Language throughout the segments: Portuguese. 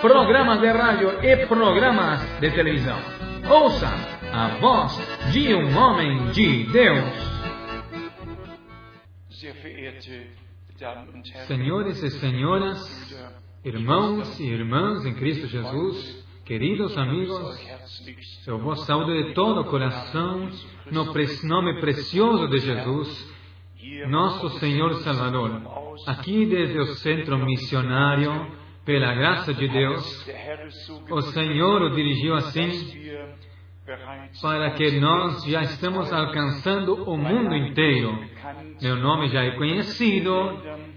programas de rádio e programas de televisão. Ouça a voz de um homem de Deus. Senhores e senhoras, irmãos e irmãs em Cristo Jesus, queridos amigos, eu vos saúdo de todo o coração no nome precioso de Jesus, nosso Senhor Salvador. Aqui desde o centro missionário, pela graça de Deus, o Senhor o dirigiu assim para que nós já estamos alcançando o mundo inteiro. Meu nome já é conhecido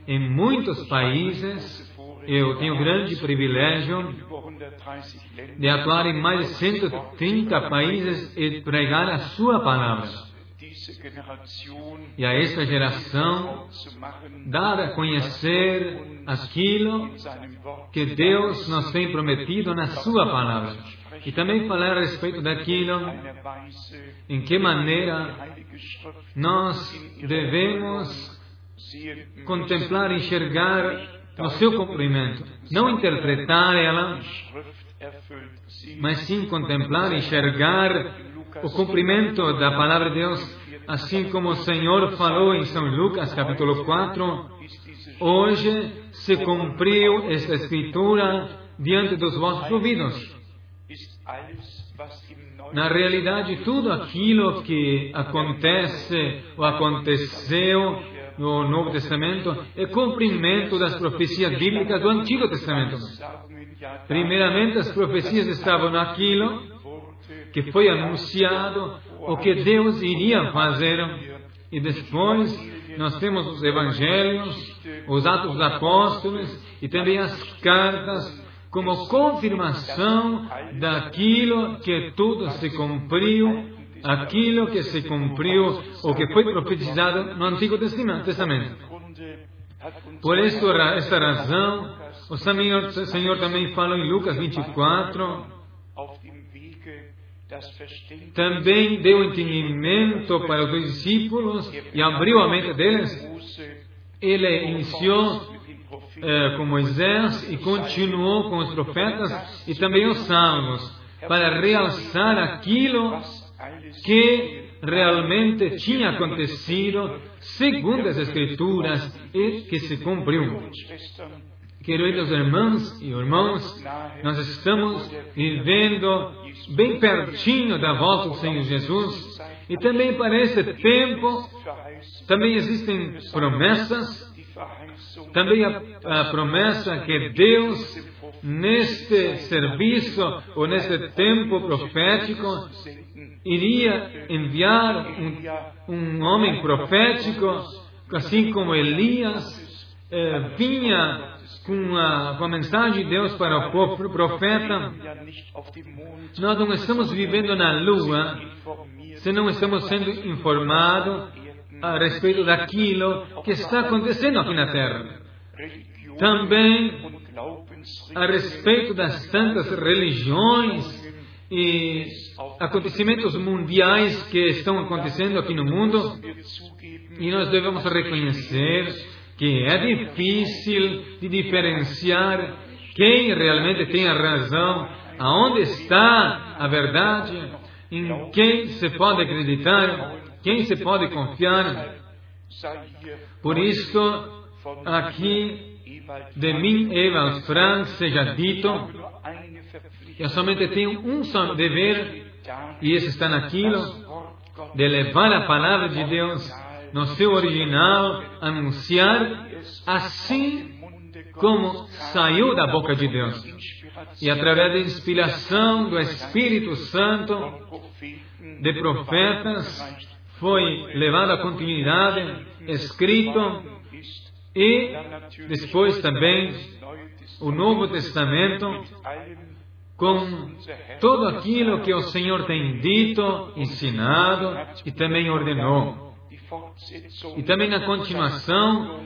em muitos países. Eu tenho grande privilégio de atuar em mais de 130 países e pregar a Sua palavra. E a esta geração dar a conhecer aquilo que Deus nos tem prometido na Sua palavra. E também falar a respeito daquilo em que maneira nós devemos contemplar enxergar no seu cumprimento. Não interpretar ela, mas sim contemplar enxergar o cumprimento da palavra de Deus, assim como o Senhor falou em São Lucas capítulo 4, hoje se cumpriu esta escritura diante dos vossos ouvidos. Na realidade, tudo aquilo que acontece ou aconteceu no Novo Testamento é cumprimento das profecias bíblicas do Antigo Testamento. Primeiramente, as profecias estavam naquilo que foi anunciado, o que Deus iria fazer, e depois nós temos os Evangelhos, os Atos dos Apóstolos e também as cartas como confirmação daquilo que tudo se cumpriu, aquilo que se cumpriu, ou que foi profetizado no Antigo Testamento. Por esta, razão, o Senhor, o Senhor também fala em Lucas 24, também deu entendimento para os discípulos e abriu a mente deles. Ele iniciou é, com Moisés e continuou com os profetas e também os salmos, para realçar aquilo que realmente tinha acontecido segundo as Escrituras e que se cumpriu. Queridos irmãos e irmãos, nós estamos vivendo bem pertinho da volta do Senhor Jesus. E também para esse tempo também existem promessas. Também a, a promessa que Deus, neste serviço ou neste tempo profético, iria enviar um, um homem profético, assim como Elias eh, vinha com a, com a mensagem de Deus para o profeta. Nós não estamos vivendo na lua se não estamos sendo informados a respeito daquilo que está acontecendo aqui na Terra. Também a respeito das tantas religiões e acontecimentos mundiais que estão acontecendo aqui no mundo, e nós devemos reconhecer que é difícil de diferenciar quem realmente tem a razão, aonde está a verdade, em quem se pode acreditar quem se pode confiar? Por isso, aqui de mim, Eva Frank, seja dito, eu somente tenho um só dever, e esse está naquilo, de levar a palavra de Deus no seu original, anunciar assim como saiu da boca de Deus. E através da inspiração do Espírito Santo, de profetas, foi levado à continuidade, escrito, e depois também o Novo Testamento, com tudo aquilo que o Senhor tem dito, ensinado e também ordenou. E também na continuação,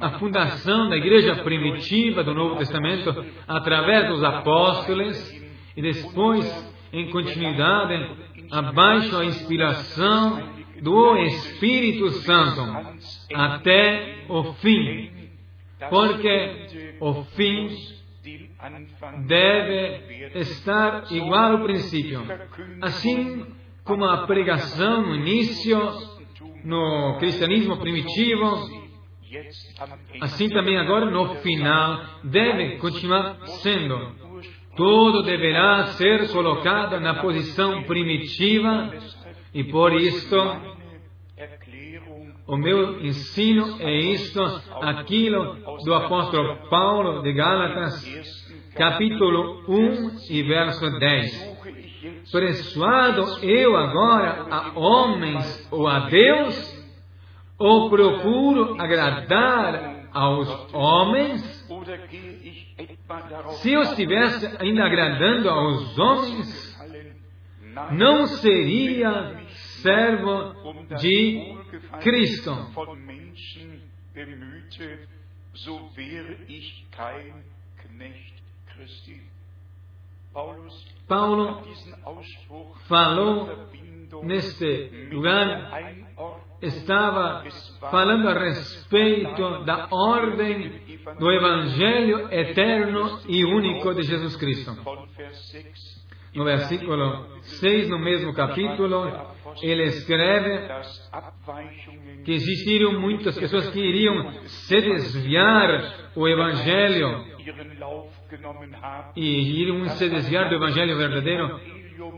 a fundação da igreja primitiva do Novo Testamento através dos apóstolos e depois, em continuidade, abaixo a inspiração do Espírito Santo até o fim, porque o fim deve estar igual ao princípio. Assim como a pregação no início, no cristianismo primitivo, assim também agora no final, deve continuar sendo. Tudo deverá ser colocado na posição primitiva e por isto o meu ensino é isto, aquilo do apóstolo Paulo de Gálatas, capítulo 1 e verso 10. Persuado eu agora a homens ou a Deus, ou procuro agradar aos homens? Se eu estivesse ainda agradando aos homens, não seria servo de Cristo. Paulo falou neste lugar, estava falando a respeito da ordem do Evangelho eterno e único de Jesus Cristo. No versículo 6, no mesmo capítulo, ele escreve que existiram muitas pessoas que iriam se desviar o Evangelho e iriam se desviar do Evangelho verdadeiro,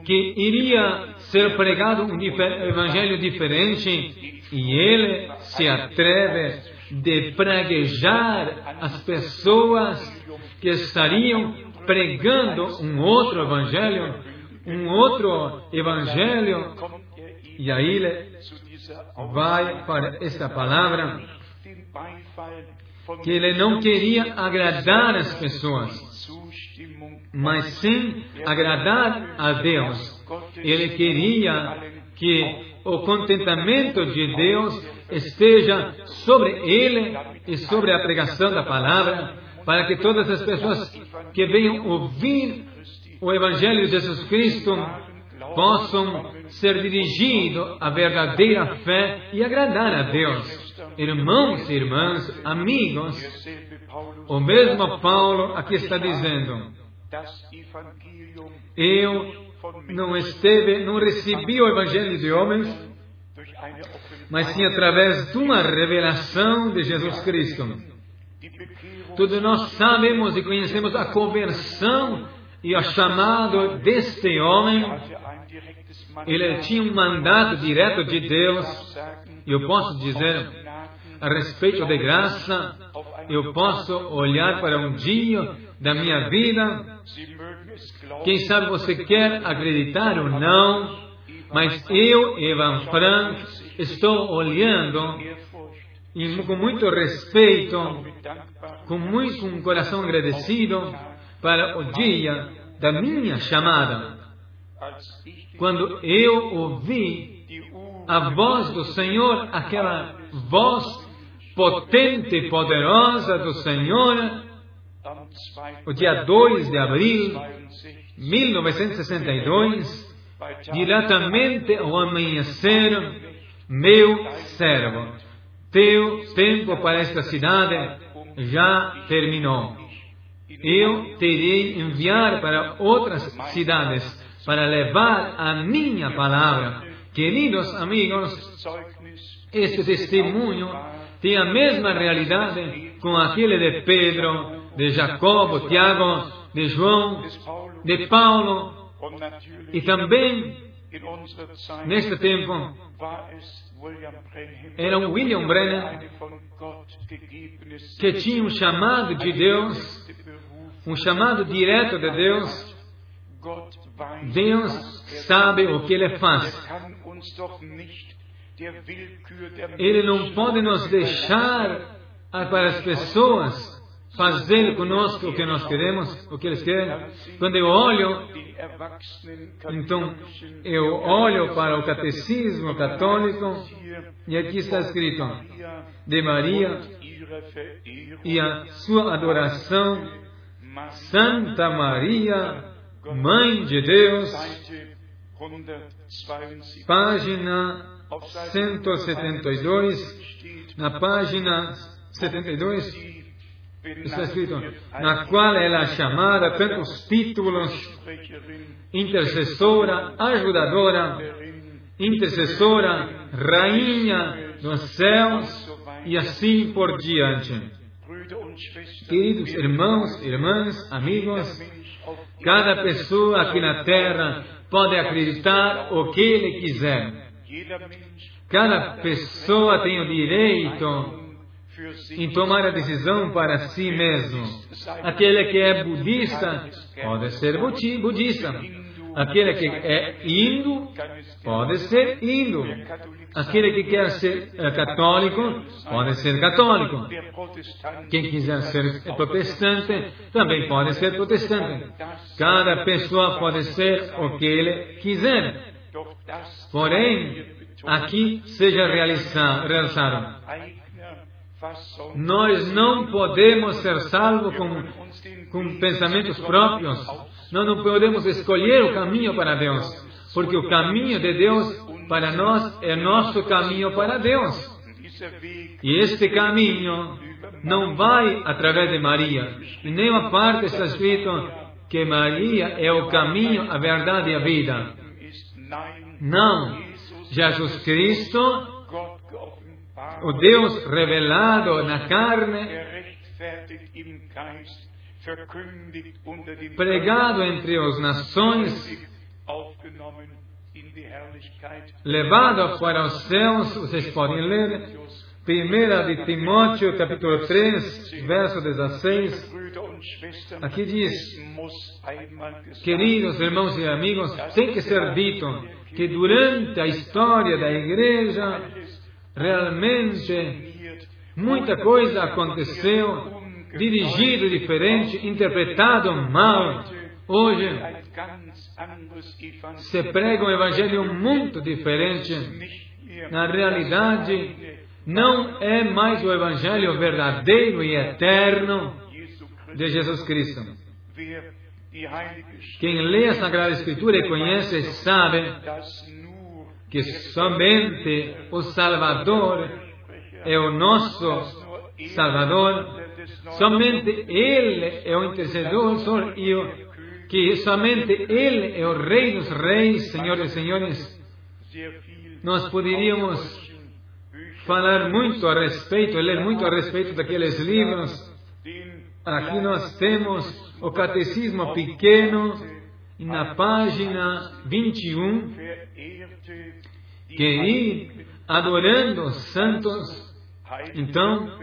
que iria ser pregado um Evangelho diferente e ele se atreve de praguejar as pessoas que estariam pregando um outro Evangelho, um outro Evangelho. E aí ele vai para esta palavra que ele não queria agradar as pessoas, mas sim agradar a Deus. Ele queria que o contentamento de Deus esteja sobre ele e sobre a pregação da palavra, para que todas as pessoas que venham ouvir o Evangelho de Jesus Cristo possam ser dirigidos à verdadeira fé e agradar a Deus. Irmãos e irmãs, amigos, o mesmo Paulo aqui está dizendo: Eu não esteve, não recebi o Evangelho de homens, mas sim através de uma revelação de Jesus Cristo. Todos nós sabemos e conhecemos a conversão e o chamado deste homem ele tinha um mandato direto de Deus. Eu posso dizer, a respeito de graça, eu posso olhar para um dia da minha vida. Quem sabe você quer acreditar ou não, mas eu, Evan Frank, estou olhando e com muito respeito, com muito um coração agradecido para o dia da minha chamada quando eu ouvi a voz do Senhor, aquela voz potente e poderosa do Senhor, o dia 2 de abril de 1962, diretamente ao amanhecer, meu servo, teu tempo para esta cidade já terminou. Eu terei enviar para outras cidades para levar a minha palavra. Queridos amigos, este testemunho tem a mesma realidade com aquele de Pedro, de Jacobo, Tiago, de João, de Paulo e também neste tempo era um William Brennan que tinha um chamado de Deus, um chamado direto de Deus Deus sabe o que Ele faz. Ele não pode nos deixar para as pessoas fazer conosco o que nós queremos, o que eles querem. Quando eu olho, então eu olho para o catecismo católico e aqui está escrito de Maria e a sua adoração, Santa Maria, Mãe de Deus, página 172, na página 72, está escrito, na qual ela é chamada tantos títulos, intercessora, ajudadora, intercessora, rainha dos céus e assim por diante. Queridos irmãos, irmãs, amigos, cada pessoa aqui na terra pode acreditar o que ele quiser. Cada pessoa tem o direito em tomar a decisão para si mesmo. Aquele que é budista pode ser budista. Aquele que é indo pode ser indo. Aquele que quer ser eh, católico pode ser católico. Quem quiser ser protestante também pode ser protestante. Cada pessoa pode ser o que ele quiser. Porém, aqui seja realizado nós não podemos ser salvos com, com pensamentos próprios. Nós não podemos escolher o caminho para Deus, porque o caminho de Deus para nós é nosso caminho para Deus. E este caminho não vai através de Maria. Em nenhuma parte está escrito que Maria é o caminho, a verdade e a vida. Não. Jesus Cristo o Deus revelado na carne, pregado entre as nações, levado para os céus, vocês podem ler, 1 de Timóteo, capítulo 3, verso 16. Aqui diz, queridos irmãos e amigos, tem que ser dito que durante a história da igreja, Realmente, muita coisa aconteceu, dirigido diferente, interpretado mal. Hoje, se prega um evangelho muito diferente. Na realidade, não é mais o evangelho verdadeiro e eterno de Jesus Cristo. Quem lê a Sagrada Escritura e conhece sabe que somente o Salvador é o nosso Salvador, somente Ele é o intercedor e o, que somente Ele é o Rei dos Reis, Senhores e Senhores. Nós poderíamos falar muito a respeito, ler muito a respeito daqueles livros. Aqui nós temos o Catecismo Pequeno, na página 21, que ir adorando os santos. Então,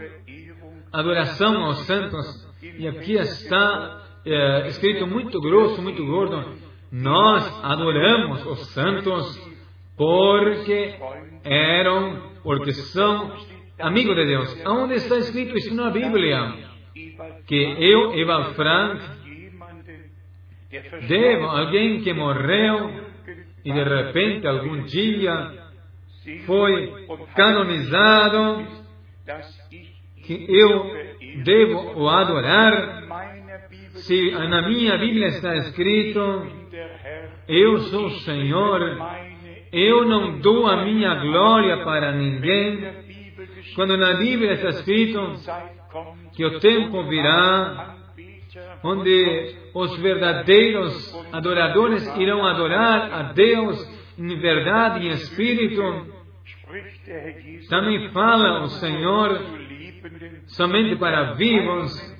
adoração aos santos. E aqui está é, escrito muito grosso, muito gordo. Nós adoramos os santos porque eram, porque são amigos de Deus. Aonde está escrito isso na Bíblia? Que eu, Eva Frank, devo alguém que morreu e de repente algum dia foi canonizado, que eu devo o adorar. Se na minha Bíblia está escrito, eu sou o Senhor, eu não dou a minha glória para ninguém. Quando na Bíblia está escrito que o tempo virá, onde os verdadeiros adoradores irão adorar a Deus em verdade e espírito, também fala o Senhor somente para vivos.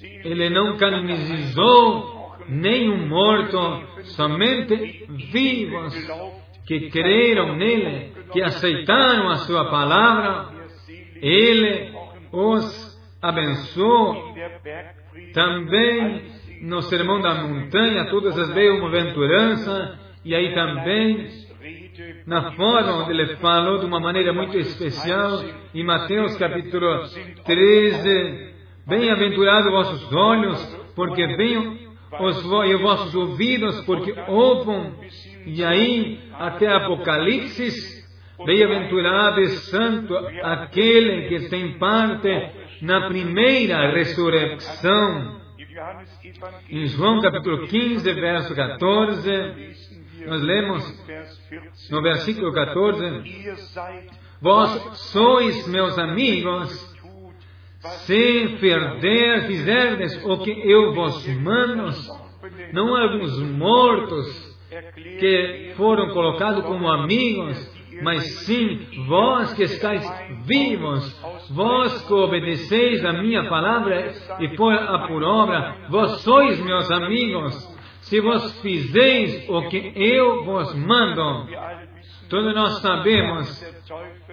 Ele não canonizou nenhum morto, somente vivos que creram nele, que aceitaram a sua palavra. Ele os abençoou. Também no Sermão da Montanha, todas as bem-aventuranças, e aí também na forma onde ele falou de uma maneira muito especial, em Mateus capítulo 13, Bem-aventurados vossos olhos, porque venham os, e os vossos ouvidos, porque ouvam, e aí até Apocalipse, bem-aventurado e santo aquele que tem parte na primeira ressurreição. Em João capítulo 15, verso 14, nós lemos no versículo 14: Vós sois meus amigos, se perder, fizerdes o que eu vos mando, não alguns mortos que foram colocados como amigos, mas sim vós que estáis vivos, vós que obedeceis a minha palavra e põe a por obra, vós sois meus amigos, se vos fizeis o que eu vos mando. Todos nós sabemos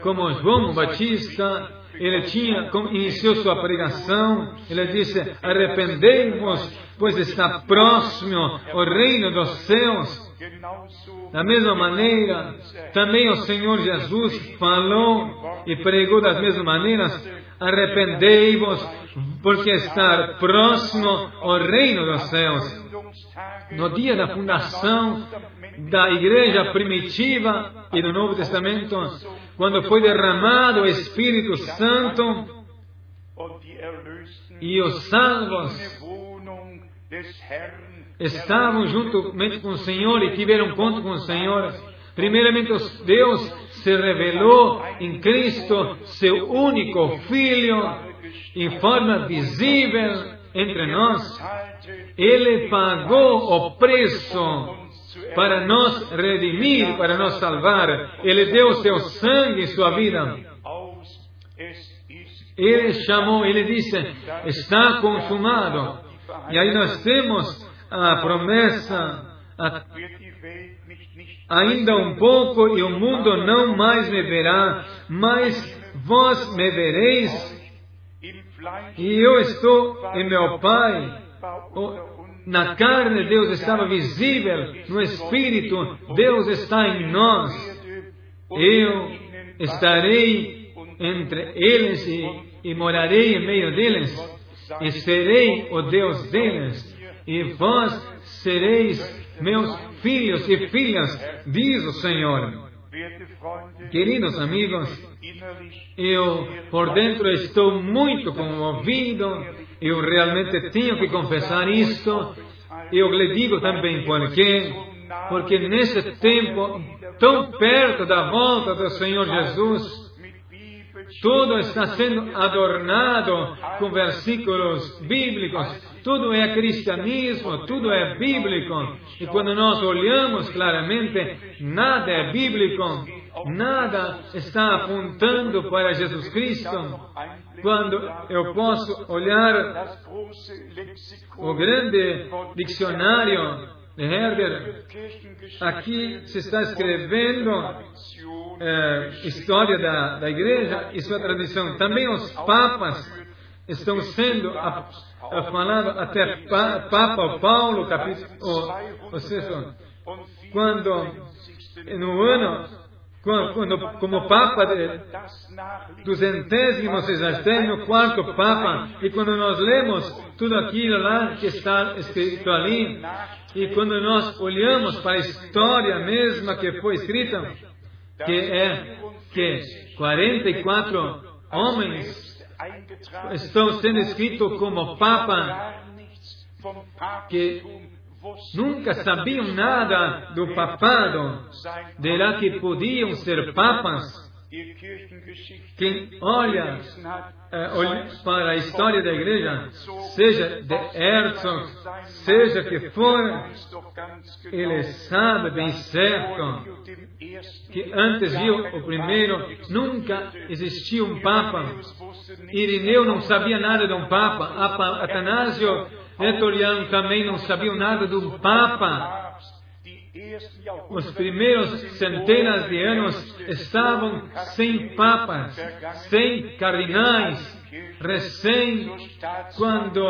como João Batista, ele tinha, iniciou sua pregação, ele disse, arrependei-vos, pois está próximo o reino dos céus. Da mesma maneira, também o Senhor Jesus falou e pregou das mesmas maneiras: arrependei-vos, porque está próximo o reino dos céus. No dia da fundação da igreja primitiva e do Novo Testamento, quando foi derramado o Espírito Santo e os salvos estavam juntamente com o Senhor e tiveram conta com o Senhor. Primeiramente, Deus se revelou em Cristo, seu único Filho, em forma visível entre nós. Ele pagou o preço para nos redimir, para nos salvar. Ele deu seu sangue e sua vida. Ele chamou, ele disse: Está consumado. E aí nós temos a promessa, a, ainda um pouco e o mundo não mais me verá, mas vós me vereis, e eu estou em meu Pai. Na carne, Deus estava visível, no Espírito, Deus está em nós. Eu estarei entre eles e, e morarei em meio deles, e serei o Deus deles e vós sereis meus filhos e filhas, diz o Senhor. Queridos amigos, eu por dentro estou muito comovido, eu realmente tenho que confessar isto. Eu lhe digo também por quê? Porque nesse tempo, tão perto da volta do Senhor Jesus, tudo está sendo adornado com versículos bíblicos, tudo é cristianismo, tudo é bíblico. E quando nós olhamos claramente, nada é bíblico, nada está apontando para Jesus Cristo. Quando eu posso olhar o grande dicionário de Herder, aqui se está escrevendo é, história da, da igreja e sua tradição. Também os papas estão sendo a, a falando até pa, Papa Paulo, capítulo, quando no ano quando, como Papa do centésimo sexagésimo quarto Papa, e quando nós lemos tudo aquilo lá que está escrito ali, e quando nós olhamos para a história mesma que foi escrita, que é que 44 homens estão sendo escritos como Papa, que nunca sabiam nada do papado, de lá que podiam ser papas, quem olha, é, olha, para a história da igreja, seja de Herzog, seja que for, ele sabe bem certo que antes de o primeiro nunca existiu um Papa. Irineu não sabia nada de um Papa. Atanásio Netoriano também não sabia nada um Papa. Os primeiros centenas de anos estavam sem papas, sem cardinais, recém quando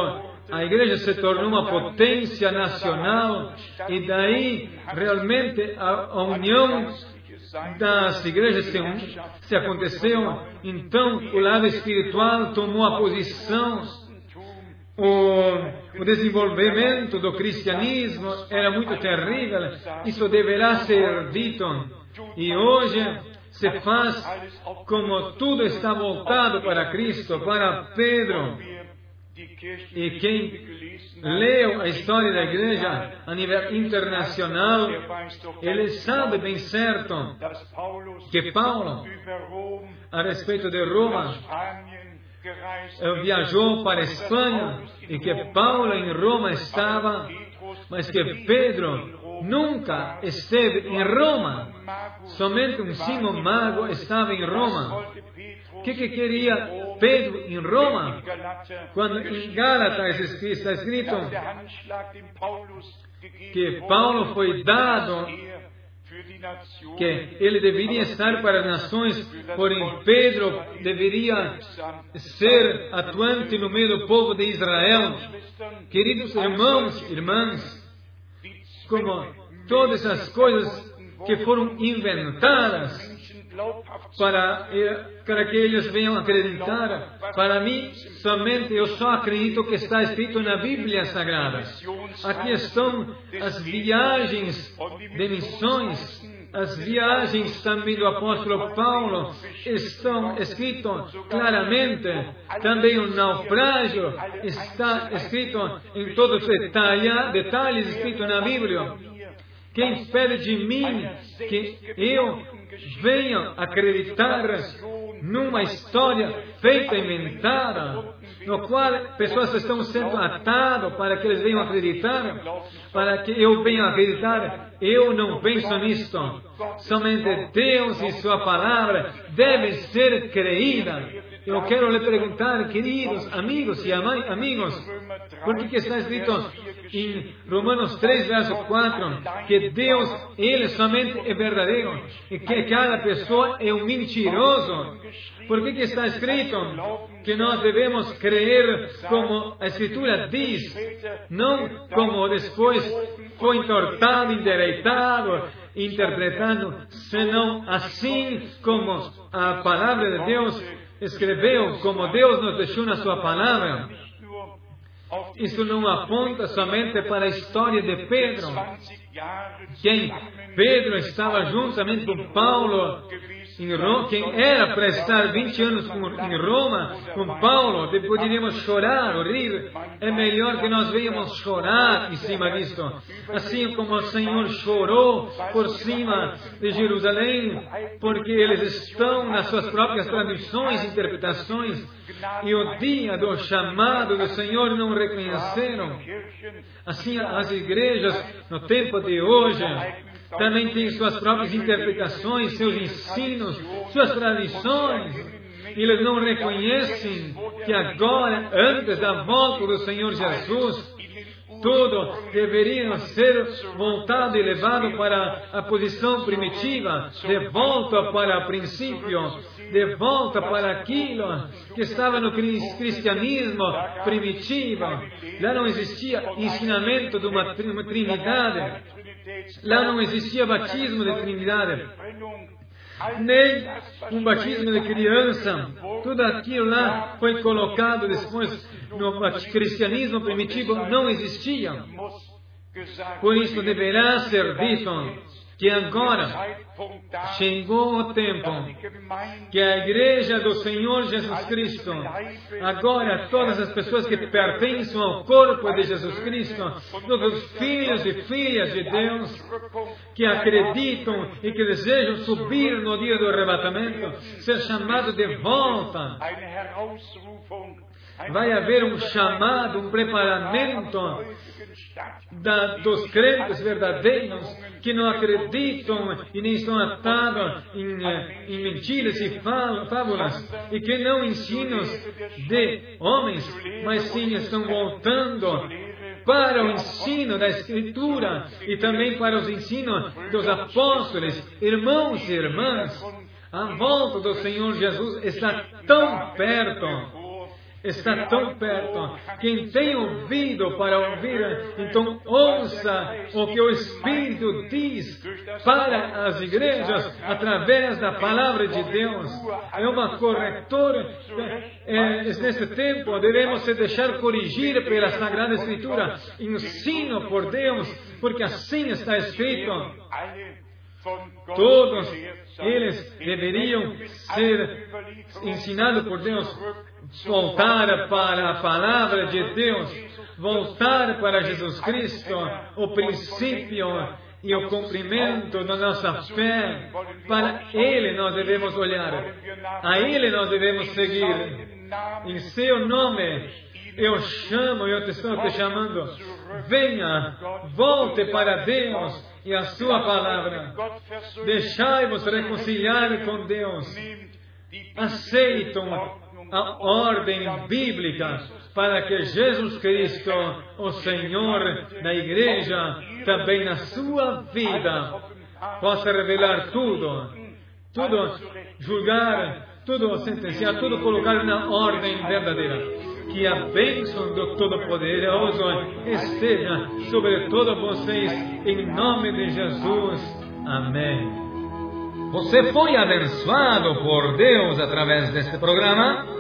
a igreja se tornou uma potência nacional e daí realmente a, união das igrejas se, se aconteceu, então o lado espiritual tomou a posição, o, o desenvolvimento do cristianismo era muito terrível, isso deverá ser dito. E hoje se faz como tudo está voltado para Cristo, para Pedro. E quem leu a história da igreja a nível internacional, ele sabe bem certo que Paulo, a respeito de Roma, viajou para a Espanha e que Paulo em Roma estava, mas que Pedro nunca esteve em Roma. Somente um Simão Mago estava em Roma. O que, que queria Pedro em Roma? Quando em Gálatas está escrito que Paulo foi dado que ele deveria estar para as nações, porém Pedro deveria ser atuante no meio do povo de Israel. Queridos irmãos, irmãs, como todas as coisas que foram inventadas para, para que eles venham acreditar. Para mim, somente eu só acredito que está escrito na Bíblia Sagrada. Aqui estão as viagens de missões, as viagens também do apóstolo Paulo estão escritas claramente. Também o naufrágio está escrito em todos os detalhes, detalhes escritos na Bíblia. Quem espera de mim que eu venha acreditar numa história feita, inventada, no qual pessoas estão sendo atadas para que eles venham acreditar, para que eu venha acreditar, eu não penso nisto. Somente Deus e Sua palavra devem ser creídas. Eu quero lhe perguntar, queridos amigos e amigos, por que está escrito em Romanos 3, verso 4, que Deus, Ele somente é verdadeiro e que cada pessoa é um mentiroso. Por que, que está escrito que nós devemos crer como a Escritura diz, não como depois foi entortado, endireitado, interpretado, senão assim como a palavra de Deus escreveu, como Deus nos deixou na Sua palavra. Isso não aponta somente para a história de Pedro, quem Pedro estava juntamente com Paulo em Roma, quem era para estar 20 anos em Roma com Paulo, poderíamos chorar, rir. É melhor que nós venhamos chorar em cima disso. Assim como o Senhor chorou por cima de Jerusalém, porque eles estão nas suas próprias tradições interpretações, e o dia do chamado do Senhor não reconheceram. Assim, as igrejas no tempo de hoje também têm suas próprias interpretações, seus ensinos, suas tradições. Eles não reconhecem que agora, antes da volta do Senhor Jesus, tudo deveria ser voltado e levado para a posição primitiva, de volta para o princípio, de volta para aquilo que estava no cristianismo primitivo. Lá não existia ensinamento de uma trindade. Lá não existia batismo de trindade. Nem um batismo de criança. Tudo aquilo lá foi colocado depois no cristianismo primitivo. Não existia. Por isso deverá ser dito que agora chegou o tempo que a igreja do Senhor Jesus Cristo, agora todas as pessoas que pertencem ao corpo de Jesus Cristo, todos os filhos e filhas de Deus, que acreditam e que desejam subir no dia do arrebatamento, ser chamados de volta. Vai haver um chamado, um preparamento da, dos crentes verdadeiros que não acreditam e nem estão atados em, eh, em mentiras e fábulas e que não ensinos de homens, mas sim estão voltando para o ensino da Escritura e também para os ensinos dos apóstolos, irmãos e irmãs. A volta do Senhor Jesus está tão perto está tão perto. Quem tem ouvido para ouvir, então ouça o que o Espírito diz para as igrejas através da palavra de Deus. É uma corretora. É, nesse tempo devemos se deixar corrigir pela Sagrada Escritura, ensino por Deus, porque assim está escrito. Todos eles deveriam ser ensinados por Deus, voltar para a palavra de Deus, voltar para Jesus Cristo, o princípio e o cumprimento da nossa fé. Para Ele nós devemos olhar, a Ele nós devemos seguir. Em seu nome, eu chamo, eu estou te chamando. Venha, volte para Deus e a Sua palavra. Deixai-vos reconciliar com Deus. Aceitam a ordem bíblica para que Jesus Cristo, o Senhor da igreja, também na sua vida, possa revelar tudo, tudo julgar, tudo sentenciar, tudo colocar na ordem verdadeira que a bênção do Todo-Poderoso esteja sobre todos vocês, em nome de Jesus. Amém. Você foi abençoado por Deus através deste programa?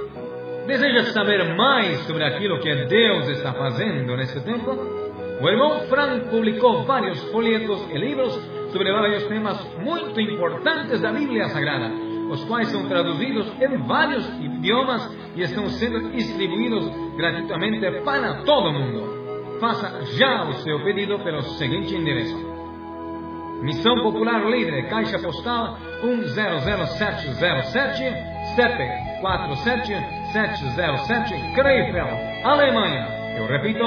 Deseja saber mais sobre aquilo que Deus está fazendo neste tempo? O irmão Frank publicou vários folhetos e livros sobre vários temas muito importantes da Bíblia Sagrada os quais são traduzidos em vários idiomas e estão sendo distribuídos gratuitamente para todo mundo. Faça já o seu pedido pelo seguinte endereço. Missão Popular Livre, Caixa Postal 100707, CEP 47707, Krefeld, Alemanha. Eu repito,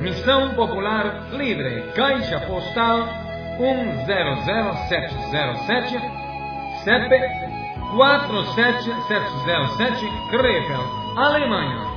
Missão Popular Livre, Caixa Postal 100707, CEP 47707 Krefeld, Alemanha.